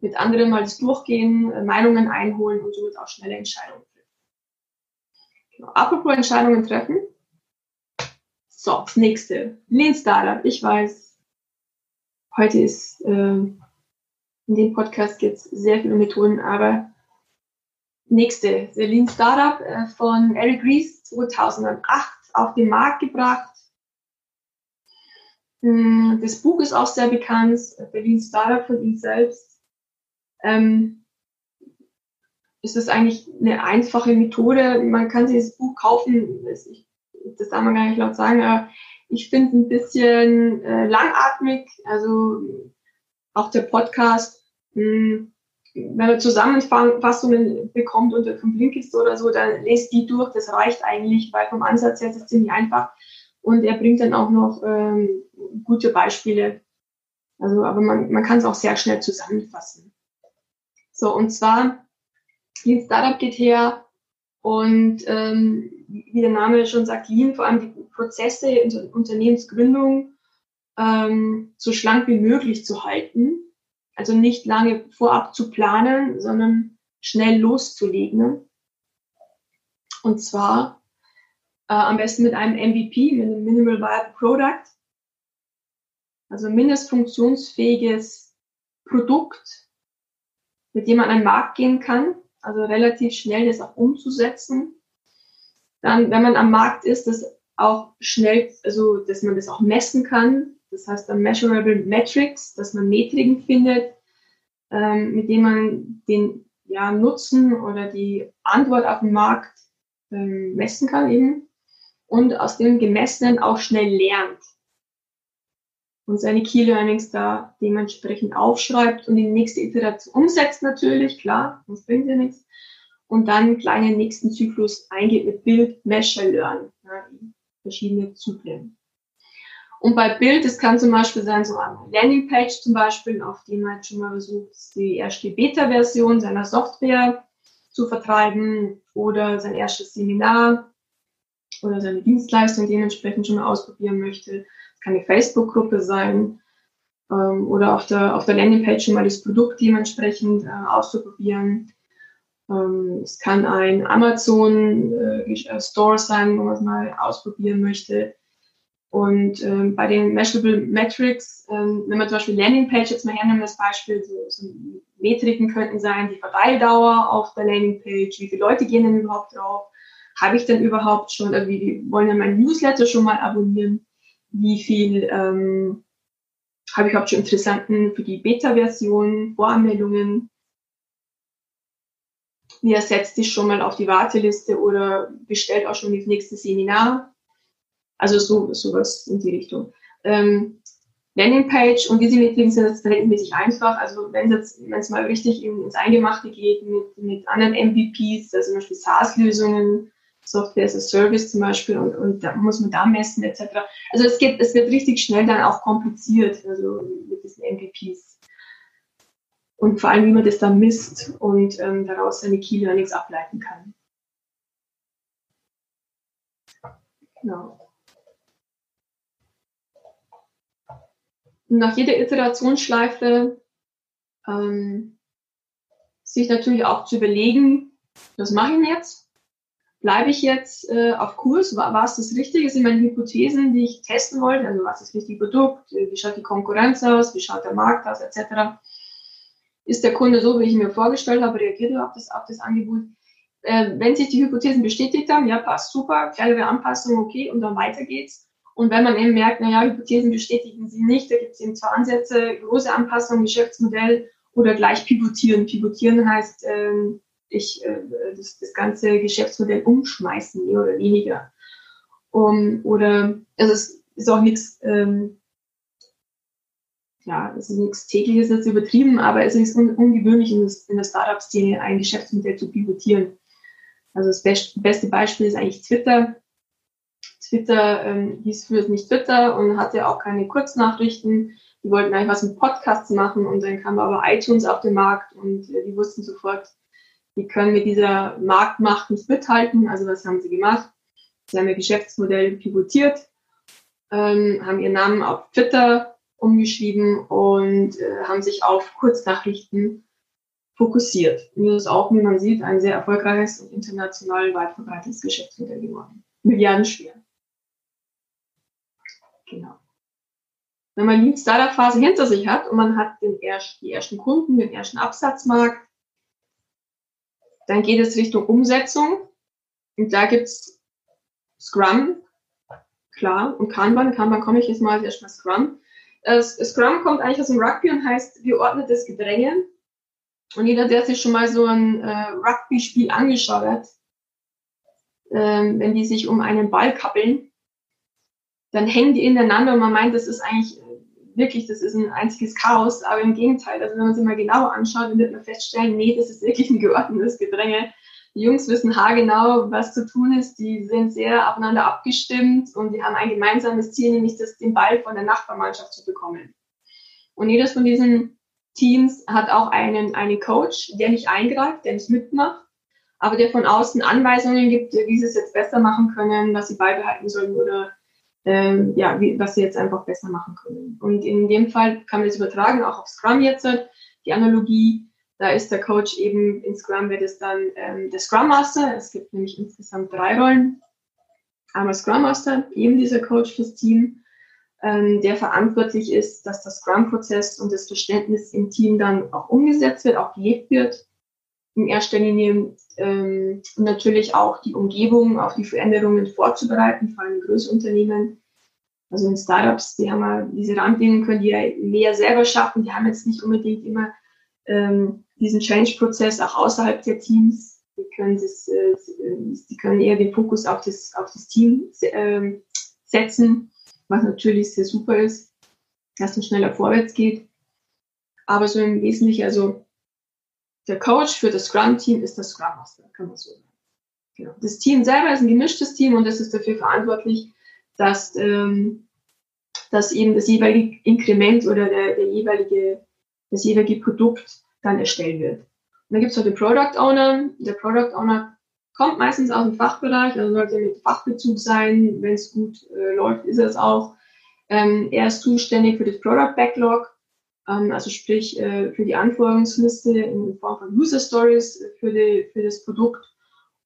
mit anderen mal das durchgehen, Meinungen einholen und somit auch schnelle Entscheidungen treffen. Genau. Apropos Entscheidungen treffen. So, das nächste. Lean Startup. Ich weiß, heute ist, äh, in dem Podcast es sehr viele Methoden, aber nächste. The Lean Startup äh, von Eric Ries 2008 auf den Markt gebracht. Mm, das Buch ist auch sehr bekannt, der Lean Startup von ihm selbst. Ähm, ist das eigentlich eine einfache Methode. Man kann sich das Buch kaufen. Ich das darf man gar nicht laut sagen, aber ich finde es ein bisschen äh, langatmig. Also auch der Podcast, mh, hm, wenn man Zusammenfassungen bekommt unter vom Blinkist oder so, dann lest die durch. Das reicht eigentlich, weil vom Ansatz her ist es ziemlich einfach. Und er bringt dann auch noch ähm, gute Beispiele. Also, aber man, man kann es auch sehr schnell zusammenfassen. So, und zwar, Lean Startup geht her und ähm, wie der Name schon sagt, Lean, vor allem die Prozesse in der Unternehmensgründung ähm, so schlank wie möglich zu halten. Also nicht lange vorab zu planen, sondern schnell loszulegen. Und zwar äh, am besten mit einem MVP, mit einem Minimal Viable Product. Also mindestfunktionsfähiges Produkt, mit dem man an den Markt gehen kann. Also relativ schnell das auch umzusetzen dann, wenn man am Markt ist, das auch schnell, also dass man das auch messen kann. Das heißt dann Measurable Metrics, dass man Metriken findet, ähm, mit denen man den ja, Nutzen oder die Antwort auf den Markt ähm, messen kann eben. Und aus dem Gemessenen auch schnell lernt. Und seine Key Learnings da dementsprechend aufschreibt und die nächste Iteration umsetzt natürlich, klar, sonst bringt ja nichts und dann gleich den nächsten Zyklus eingeht mit Bild, Measure, Learn, ja, verschiedene Zyklen. Und bei Bild, das kann zum Beispiel sein, so eine Landingpage zum Beispiel, auf die man schon mal versucht, die erste Beta-Version seiner Software zu vertreiben oder sein erstes Seminar oder seine Dienstleistung dementsprechend schon mal ausprobieren möchte. Das kann eine Facebook-Gruppe sein ähm, oder auf der, auf der Landingpage schon mal das Produkt dementsprechend äh, auszuprobieren. Ähm, es kann ein Amazon äh, Store sein, wo man es mal ausprobieren möchte. Und ähm, bei den Measurable Metrics, ähm, wenn man zum Beispiel Landingpage jetzt mal hernimmt, das Beispiel, so, so Metriken könnten sein, die Verweildauer auf der Landingpage, wie viele Leute gehen denn überhaupt drauf, habe ich denn überhaupt schon, also wie wollen denn mein Newsletter schon mal abonnieren, wie viel ähm, habe ich überhaupt schon Interessanten für die Beta-Version, Voranmeldungen, Wer setzt sich schon mal auf die Warteliste oder bestellt auch schon das nächste Seminar. Also so sowas in die Richtung. Ähm, Landingpage und diese Meetings sind jetzt verhältnismäßig einfach. Also wenn es wenn es mal richtig ins Eingemachte geht mit, mit anderen MVPs, also zum Beispiel SaaS-Lösungen, Software as a Service zum Beispiel und, und da muss man da messen etc. Also es geht, es wird richtig schnell dann auch kompliziert, also mit diesen MVPs und vor allem, wie man das dann misst und ähm, daraus seine Key Learnings ableiten kann. Genau. Und nach jeder Iterationsschleife ähm, sich natürlich auch zu überlegen, was mache ich denn jetzt? Bleibe ich jetzt äh, auf Kurs? War, war es das Richtige? Sind meine Hypothesen, die ich testen wollte? Also was ist das richtige Produkt? Wie schaut die Konkurrenz aus? Wie schaut der Markt aus? Etc ist der Kunde so, wie ich mir vorgestellt habe, reagiert er auf das, auf das Angebot. Äh, wenn sich die Hypothesen bestätigt haben, ja, passt super, kleinere Anpassung, okay, und dann weiter geht's. Und wenn man eben merkt, naja, Hypothesen bestätigen sie nicht, da gibt es eben zwei Ansätze, große Anpassung, Geschäftsmodell oder gleich pivotieren. Pivotieren heißt, ähm, ich äh, das, das ganze Geschäftsmodell umschmeißen, mehr oder weniger. Um, oder also es ist auch nichts ähm, ja, es ist nichts tägliches, jetzt übertrieben, aber es ist un ungewöhnlich in, das, in der Startup-Szene ein Geschäftsmodell zu pivotieren. Also das best beste Beispiel ist eigentlich Twitter. Twitter ähm, hieß früher nicht Twitter und hatte auch keine Kurznachrichten. Die wollten eigentlich was mit Podcasts machen und dann kam aber iTunes auf den Markt und äh, die wussten sofort, die können mit dieser Marktmacht nicht mithalten. Also was haben sie gemacht? Sie haben ihr Geschäftsmodell pivotiert, ähm, haben ihren Namen auf Twitter umgeschrieben und äh, haben sich auf Kurznachrichten fokussiert. Und das ist auch, wie man sieht, ein sehr erfolgreiches und international weit verbreitetes Geschäftsmodell geworden. Milliarden schwer. Genau. Wenn man die Startup-Phase hinter sich hat und man hat den erst, die ersten Kunden, den ersten Absatzmarkt, dann geht es Richtung Umsetzung. Und da gibt's Scrum, klar, und Kanban. Kanban komme ich jetzt mal erstmal Scrum. Das Scrum kommt eigentlich aus dem Rugby und heißt geordnetes Gedränge. Und jeder, der sich schon mal so ein äh, Rugby-Spiel angeschaut hat, ähm, wenn die sich um einen Ball kappeln, dann hängen die ineinander und man meint, das ist eigentlich äh, wirklich, das ist ein einziges Chaos, aber im Gegenteil, also wenn man sich mal genauer anschaut, dann wird man feststellen, nee, das ist wirklich ein geordnetes Gedränge. Die Jungs wissen haargenau, was zu tun ist, die sind sehr aufeinander abgestimmt und die haben ein gemeinsames Ziel, nämlich das, den Ball von der Nachbarmannschaft zu bekommen. Und jedes von diesen Teams hat auch einen, einen Coach, der nicht eingreift, der nicht mitmacht, aber der von außen Anweisungen gibt, wie sie es jetzt besser machen können, was sie beibehalten sollen oder ähm, ja, wie, was sie jetzt einfach besser machen können. Und in dem Fall kann man das übertragen, auch auf Scrum jetzt, die Analogie. Da ist der Coach eben, in Scrum wird es dann ähm, der Scrum Master. Es gibt nämlich insgesamt drei Rollen. Einmal Scrum Master, eben dieser Coach fürs Team, ähm, der verantwortlich ist, dass der Scrum-Prozess und das Verständnis im Team dann auch umgesetzt wird, auch gelebt wird. In erster Linie ähm, natürlich auch die Umgebung auf die Veränderungen vorzubereiten, vor allem in Großunternehmen. Also in Startups, die haben ja diese Randbedingungen, können die ja mehr selber schaffen. Die haben jetzt nicht unbedingt immer ähm, diesen Change-Prozess auch außerhalb der Teams. Die können, das, äh, die können eher den Fokus auf das, auf das Team äh, setzen, was natürlich sehr super ist, dass es schneller vorwärts geht. Aber so im Wesentlichen, also der Coach für das Scrum-Team ist das Scrum Master, kann man so sagen. Genau. Das Team selber ist ein gemischtes Team und es ist dafür verantwortlich, dass, ähm, dass eben das jeweilige Inkrement oder der, der jeweilige, das jeweilige Produkt dann erstellt wird. Und dann gibt es noch den Product Owner. Der Product Owner kommt meistens aus dem Fachbereich, also sollte mit Fachbezug sein. Wenn es gut äh, läuft, ist es auch. Ähm, er ist zuständig für das Product Backlog ähm, also sprich äh, für die Anforderungsliste in Form von User Stories für, die, für das Produkt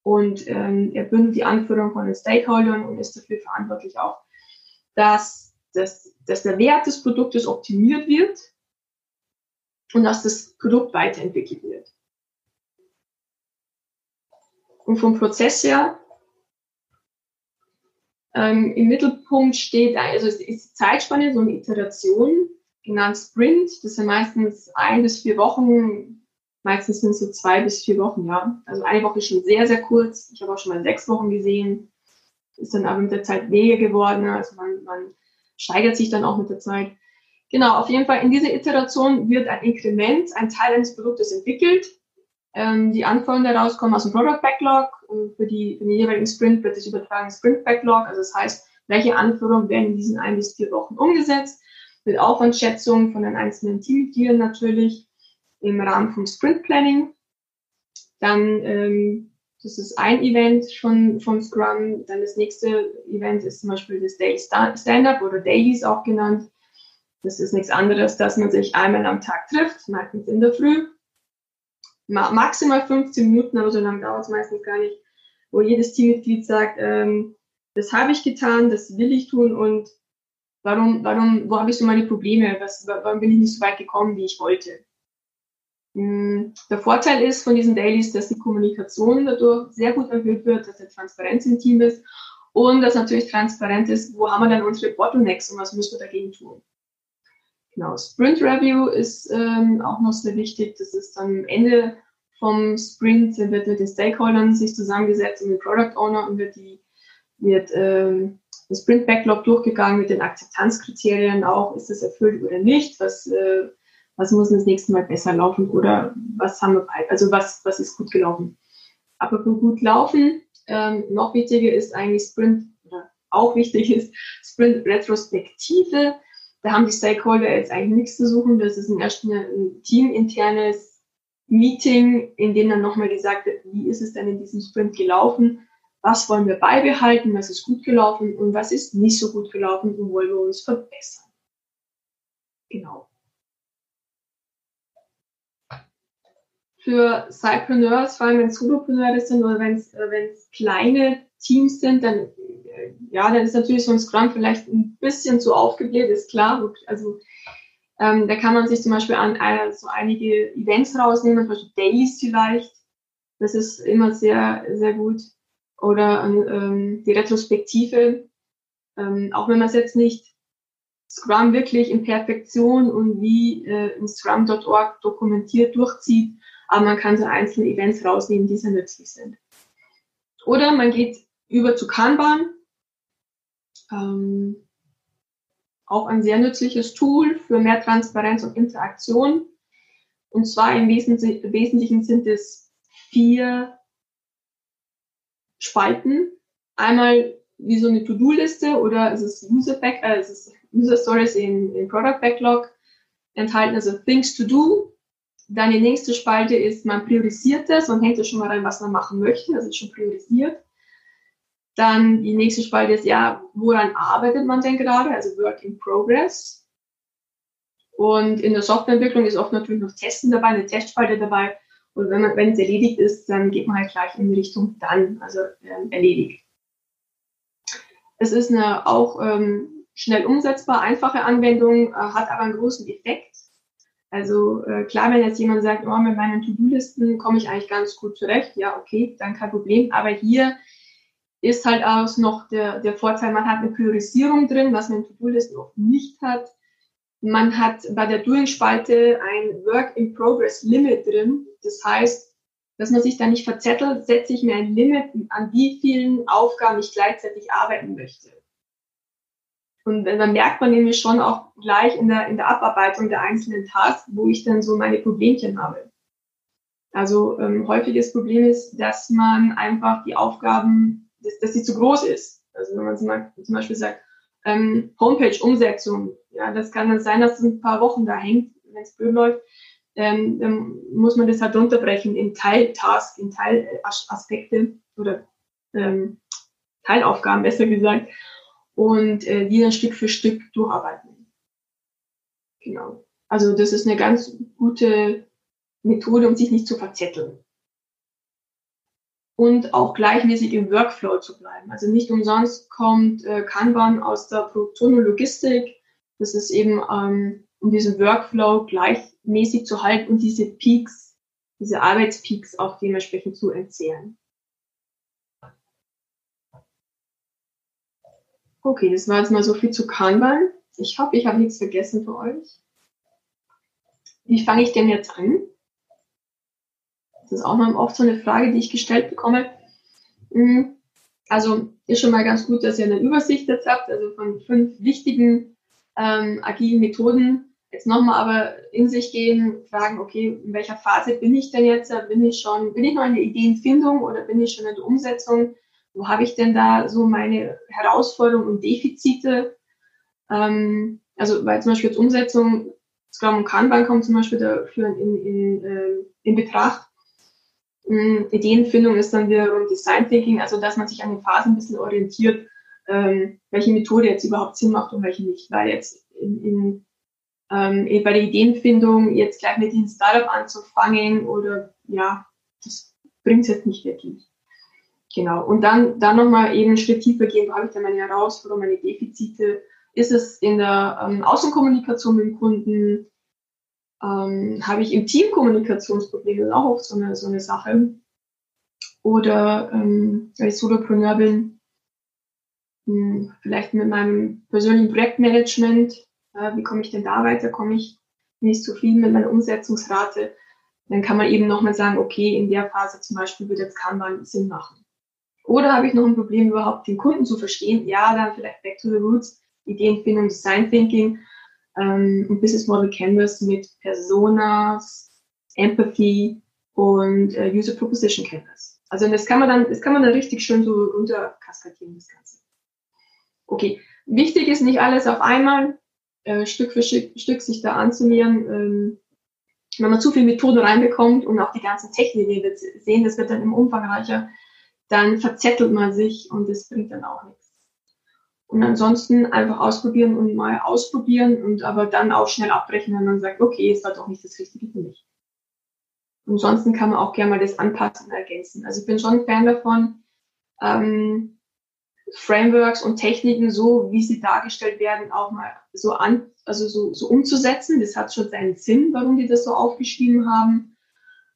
und ähm, er bündelt die Anforderungen von den Stakeholdern und ist dafür verantwortlich auch, dass, dass, dass der Wert des Produktes optimiert wird und dass das Produkt weiterentwickelt wird. Und vom Prozess her ähm, im Mittelpunkt steht, also es ist die Zeitspanne, so eine Iteration, genannt Sprint. Das sind meistens ein bis vier Wochen. Meistens sind es so zwei bis vier Wochen, ja. Also eine Woche ist schon sehr, sehr kurz. Ich habe auch schon mal sechs Wochen gesehen. Ist dann aber mit der Zeit weniger geworden. Also man, man steigert sich dann auch mit der Zeit. Genau, auf jeden Fall in dieser Iteration wird ein Inkrement, ein Teil eines Produktes entwickelt. Ähm, die Anforderungen daraus kommen aus dem Product Backlog. Und für, die, für den jeweiligen Sprint wird das übertragen Sprint Backlog. Also das heißt, welche Anforderungen werden in diesen ein bis vier Wochen umgesetzt mit Aufwandschätzung von den einzelnen Teammitgliedern natürlich im Rahmen vom Sprint Planning. Dann, ähm, das ist ein Event von, von Scrum. Dann das nächste Event ist zum Beispiel das Daily Stand-Up oder Dailies auch genannt. Das ist nichts anderes, dass man sich einmal am Tag trifft, meistens in der Früh. Maximal 15 Minuten, aber so lange dauert es meistens gar nicht, wo jedes Teammitglied sagt, ähm, das habe ich getan, das will ich tun und Warum, warum, wo habe ich so meine Probleme? Was, warum bin ich nicht so weit gekommen, wie ich wollte? Hm, der Vorteil ist von diesen Dailies, dass die Kommunikation dadurch sehr gut erhöht wird, dass der Transparenz im Team ist und dass natürlich transparent ist, wo haben wir dann unsere Bottlenecks und was müssen wir dagegen tun. Genau, Sprint Review ist ähm, auch noch sehr wichtig. Das ist am Ende vom Sprint, wird mit den Stakeholdern sich zusammengesetzt und mit Product Owner und wird die wird ähm, das Sprint Backlog durchgegangen mit den Akzeptanzkriterien auch, ist es erfüllt oder nicht, was, äh, was muss das nächste Mal besser laufen oder was haben wir, also was, was ist gut gelaufen. Aber gut laufen, ähm, noch wichtiger ist eigentlich Sprint oder auch wichtig ist, Sprint-Retrospektive. Da haben die Stakeholder jetzt eigentlich nichts zu suchen. Das ist ein erst ein teaminternes Meeting, in dem dann nochmal gesagt wird, wie ist es denn in diesem Sprint gelaufen? Was wollen wir beibehalten? Was ist gut gelaufen? Und was ist nicht so gut gelaufen? Und wollen wir uns verbessern? Genau. Für Cypreneurs, vor allem wenn es Solopreneure sind oder wenn es äh, kleine Teams sind, dann ja, dann ist natürlich so ein Scrum vielleicht ein bisschen zu aufgebläht, ist klar. Also ähm, da kann man sich zum Beispiel an äh, so einige Events rausnehmen, zum Beispiel Dailies vielleicht. Das ist immer sehr, sehr gut. Oder ähm, die Retrospektive. Ähm, auch wenn man es jetzt nicht Scrum wirklich in Perfektion und wie äh, in Scrum.org dokumentiert durchzieht, aber man kann so einzelne Events rausnehmen, die sehr nützlich sind. Oder man geht über zu Kanban. Ähm, auch ein sehr nützliches Tool für mehr Transparenz und Interaktion. Und zwar im Wesentlichen sind es vier Spalten. Einmal wie so eine To-Do-Liste oder es ist User, Back, äh, es ist User Stories in, in Product Backlog enthalten, also Things to Do. Dann die nächste Spalte ist, man priorisiert das und hängt da schon mal rein, was man machen möchte. Das ist schon priorisiert. Dann die nächste Spalte ist, ja, woran arbeitet man denn gerade? Also Work in Progress. Und in der Softwareentwicklung ist oft natürlich noch Testen dabei, eine Testspalte dabei. Und wenn, man, wenn es erledigt ist, dann geht man halt gleich in Richtung dann, also ähm, erledigt. Es ist eine auch ähm, schnell umsetzbar, einfache Anwendung, äh, hat aber einen großen Effekt. Also äh, klar, wenn jetzt jemand sagt, oh, mit meinen To-Do-Listen komme ich eigentlich ganz gut zurecht, ja, okay, dann kein Problem. Aber hier ist halt auch noch der, der Vorteil, man hat eine Priorisierung drin, was man in To-Do-Listen oft nicht hat. Man hat bei der Doing-Spalte ein Work-in-Progress-Limit drin. Das heißt, dass man sich da nicht verzettelt, setze ich mir ein Limit, an wie vielen Aufgaben ich gleichzeitig arbeiten möchte. Und dann merkt man nämlich schon auch gleich in der, in der Abarbeitung der einzelnen Tasks, wo ich dann so meine Problemchen habe. Also ähm, häufiges Problem ist, dass man einfach die Aufgaben dass, dass sie zu groß ist. Also wenn man zum Beispiel sagt, ähm, Homepage-Umsetzung, ja, das kann dann sein, dass es ein paar Wochen da hängt, wenn es blöd läuft, ähm, dann muss man das halt runterbrechen in Teiltasks, in Teilaspekte oder ähm, Teilaufgaben, besser gesagt, und äh, die dann Stück für Stück durcharbeiten. Genau. Also das ist eine ganz gute Methode, um sich nicht zu verzetteln und auch gleichmäßig im Workflow zu bleiben. Also nicht umsonst kommt äh, Kanban aus der Produktion und Logistik. Das ist eben, ähm, um diesen Workflow gleichmäßig zu halten und diese Peaks, diese Arbeitspeaks auch dementsprechend zu entzehren. Okay, das war jetzt mal so viel zu Kanban. Ich hoffe, ich habe nichts vergessen für euch. Wie fange ich denn jetzt an? Das ist auch mal oft so eine Frage, die ich gestellt bekomme. Mhm. Also ist schon mal ganz gut, dass ihr eine Übersicht jetzt habt, also von fünf wichtigen ähm, agilen Methoden. Jetzt nochmal aber in sich gehen, fragen, okay, in welcher Phase bin ich denn jetzt? Bin ich schon, bin ich noch in der Ideenfindung oder bin ich schon in der Umsetzung? Wo habe ich denn da so meine Herausforderungen und Defizite? Ähm, also weil zum Beispiel jetzt Umsetzung, Scrum und Kanban kommt zum Beispiel dafür in, in, in, äh, in Betracht. Hm, Ideenfindung ist dann wiederum Design Thinking, also dass man sich an den Phasen ein bisschen orientiert, ähm, welche Methode jetzt überhaupt Sinn macht und welche nicht. Weil jetzt in, in, ähm, bei der Ideenfindung jetzt gleich mit dem Startup anzufangen oder ja, das bringt jetzt nicht wirklich. Genau. Und dann, dann nochmal eben einen Schritt tiefer gehen, wo habe ich dann meine Herausforderungen, meine Defizite? Ist es in der ähm, Außenkommunikation mit dem Kunden? Ähm, habe ich im Team Kommunikationsprobleme, das ist auch oft so eine, so eine Sache. Oder ähm, weil ich Solopreneur bin, mh, hm, vielleicht mit meinem persönlichen Projektmanagement, äh, wie komme ich denn da weiter, komme ich nicht zufrieden mit meiner Umsetzungsrate, dann kann man eben nochmal sagen, okay, in der Phase zum Beispiel wird jetzt Kanban Sinn machen. Oder habe ich noch ein Problem, überhaupt den Kunden zu verstehen? Ja, dann vielleicht Back to the Roots, Ideenfindung, Design Thinking ähm, Business Model Canvas mit Personas, Empathy und äh, User Proposition Canvas. Also das kann man dann, das kann man dann richtig schön so runter kaskadieren, das Ganze. Okay, wichtig ist nicht alles auf einmal, äh, Stück für Stück, Stück sich da anzunähern. Ähm, wenn man zu viel Methoden reinbekommt und auch die ganzen Techniken sehen, das wird dann immer umfangreicher, dann verzettelt man sich und das bringt dann auch nichts. Und ansonsten einfach ausprobieren und mal ausprobieren und aber dann auch schnell abbrechen, wenn man sagt, okay, ist halt doch nicht das Richtige für mich. Ansonsten kann man auch gerne mal das anpassen und ergänzen. Also ich bin schon Fan davon, ähm, Frameworks und Techniken so, wie sie dargestellt werden, auch mal so an, also so, so umzusetzen. Das hat schon seinen Sinn, warum die das so aufgeschrieben haben.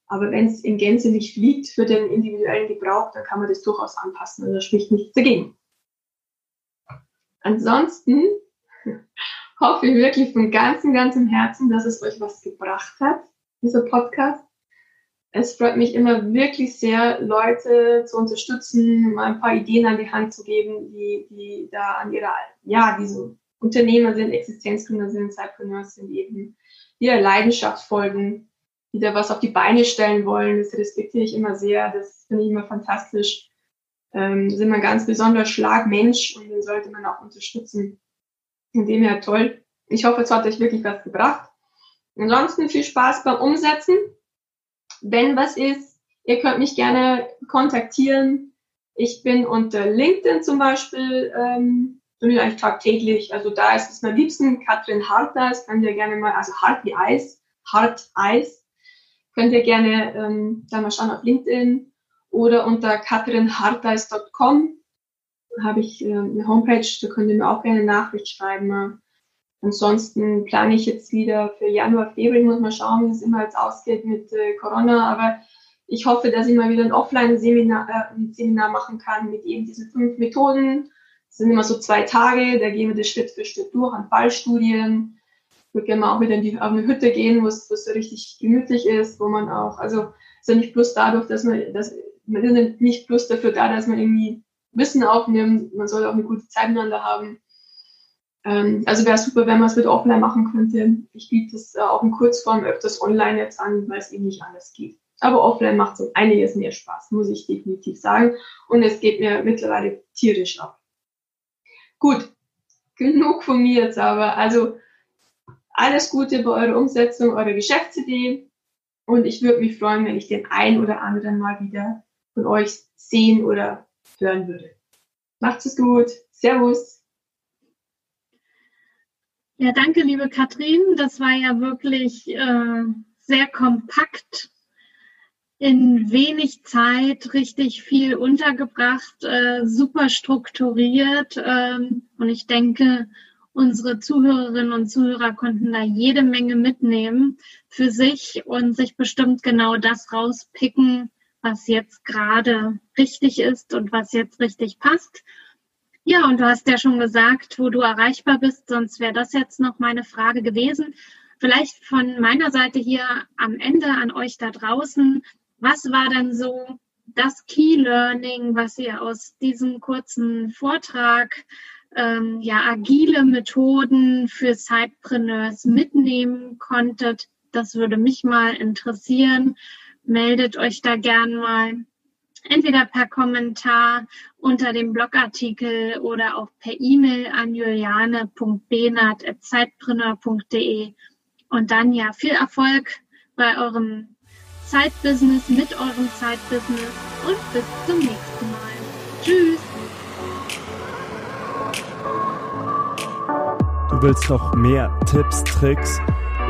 Aber wenn es in Gänze nicht fliegt für den individuellen Gebrauch, dann kann man das durchaus anpassen und da spricht nichts dagegen. Ansonsten hoffe ich wirklich von ganzem, ganzem Herzen, dass es euch was gebracht hat, dieser Podcast. Es freut mich immer wirklich sehr, Leute zu unterstützen, mal ein paar Ideen an die Hand zu geben, die, die da an ihrer, ja, die so Unternehmer sind, Existenzgründer sind, Zeitpreneurs sind eben, die ihrer Leidenschaft folgen, die da was auf die Beine stellen wollen. Das respektiere ich immer sehr. Das finde ich immer fantastisch. Ähm, sind wir ein ganz besonderer Schlagmensch und den sollte man auch unterstützen. Von dem her toll. Ich hoffe, es hat euch wirklich was gebracht. Ansonsten viel Spaß beim Umsetzen. Wenn was ist, ihr könnt mich gerne kontaktieren. Ich bin unter LinkedIn zum Beispiel, ähm, bin ich eigentlich tagtäglich. Also da ist es am liebsten Katrin Harteis, könnt ihr gerne mal, also hart wie Eis, hart Eis, könnt ihr gerne ähm, da mal schauen auf LinkedIn oder unter katrinharteis.com habe ich äh, eine Homepage, da könnt ihr mir auch gerne eine Nachricht schreiben. Ansonsten plane ich jetzt wieder für Januar, Februar, muss mal schauen, wie es immer jetzt ausgeht mit äh, Corona, aber ich hoffe, dass ich mal wieder ein Offline-Seminar äh, Seminar machen kann mit eben diesen fünf Methoden. Das sind immer so zwei Tage, da gehen wir das Schritt für Schritt durch an Fallstudien. Ich würde gerne mal auch wieder in die, auf eine Hütte gehen, wo es, es so richtig gemütlich ist, wo man auch, also ist ja nicht bloß dadurch, dass man, dass, man ist nicht bloß dafür da, dass man irgendwie Wissen aufnimmt, man soll auch eine gute Zeit miteinander haben. Ähm, also wäre super, wenn man es mit offline machen könnte. Ich biete es äh, auch in Kurzform öfters online jetzt an, weil es eben nicht anders geht. Aber offline macht um einiges mehr Spaß, muss ich definitiv sagen. Und es geht mir mittlerweile tierisch ab. Gut, genug von mir jetzt aber. Also alles Gute bei eurer Umsetzung eurer Geschäftsidee. Und ich würde mich freuen, wenn ich den ein oder anderen mal wieder von euch sehen oder hören würde. Macht's es gut. Servus. Ja, danke, liebe Katrin. Das war ja wirklich äh, sehr kompakt, in wenig Zeit richtig viel untergebracht, äh, super strukturiert. Ähm, und ich denke, unsere Zuhörerinnen und Zuhörer konnten da jede Menge mitnehmen für sich und sich bestimmt genau das rauspicken, was jetzt gerade richtig ist und was jetzt richtig passt. Ja, und du hast ja schon gesagt, wo du erreichbar bist, sonst wäre das jetzt noch meine Frage gewesen. Vielleicht von meiner Seite hier am Ende an euch da draußen. Was war denn so das Key Learning, was ihr aus diesem kurzen Vortrag, ähm, ja, agile Methoden für Sidepreneurs mitnehmen konntet? Das würde mich mal interessieren. Meldet euch da gern mal entweder per Kommentar unter dem Blogartikel oder auch per E-Mail an juliane.benat.zeitpreneur.de. Und dann ja viel Erfolg bei eurem Zeitbusiness, mit eurem Zeitbusiness und bis zum nächsten Mal. Tschüss! Du willst noch mehr Tipps, Tricks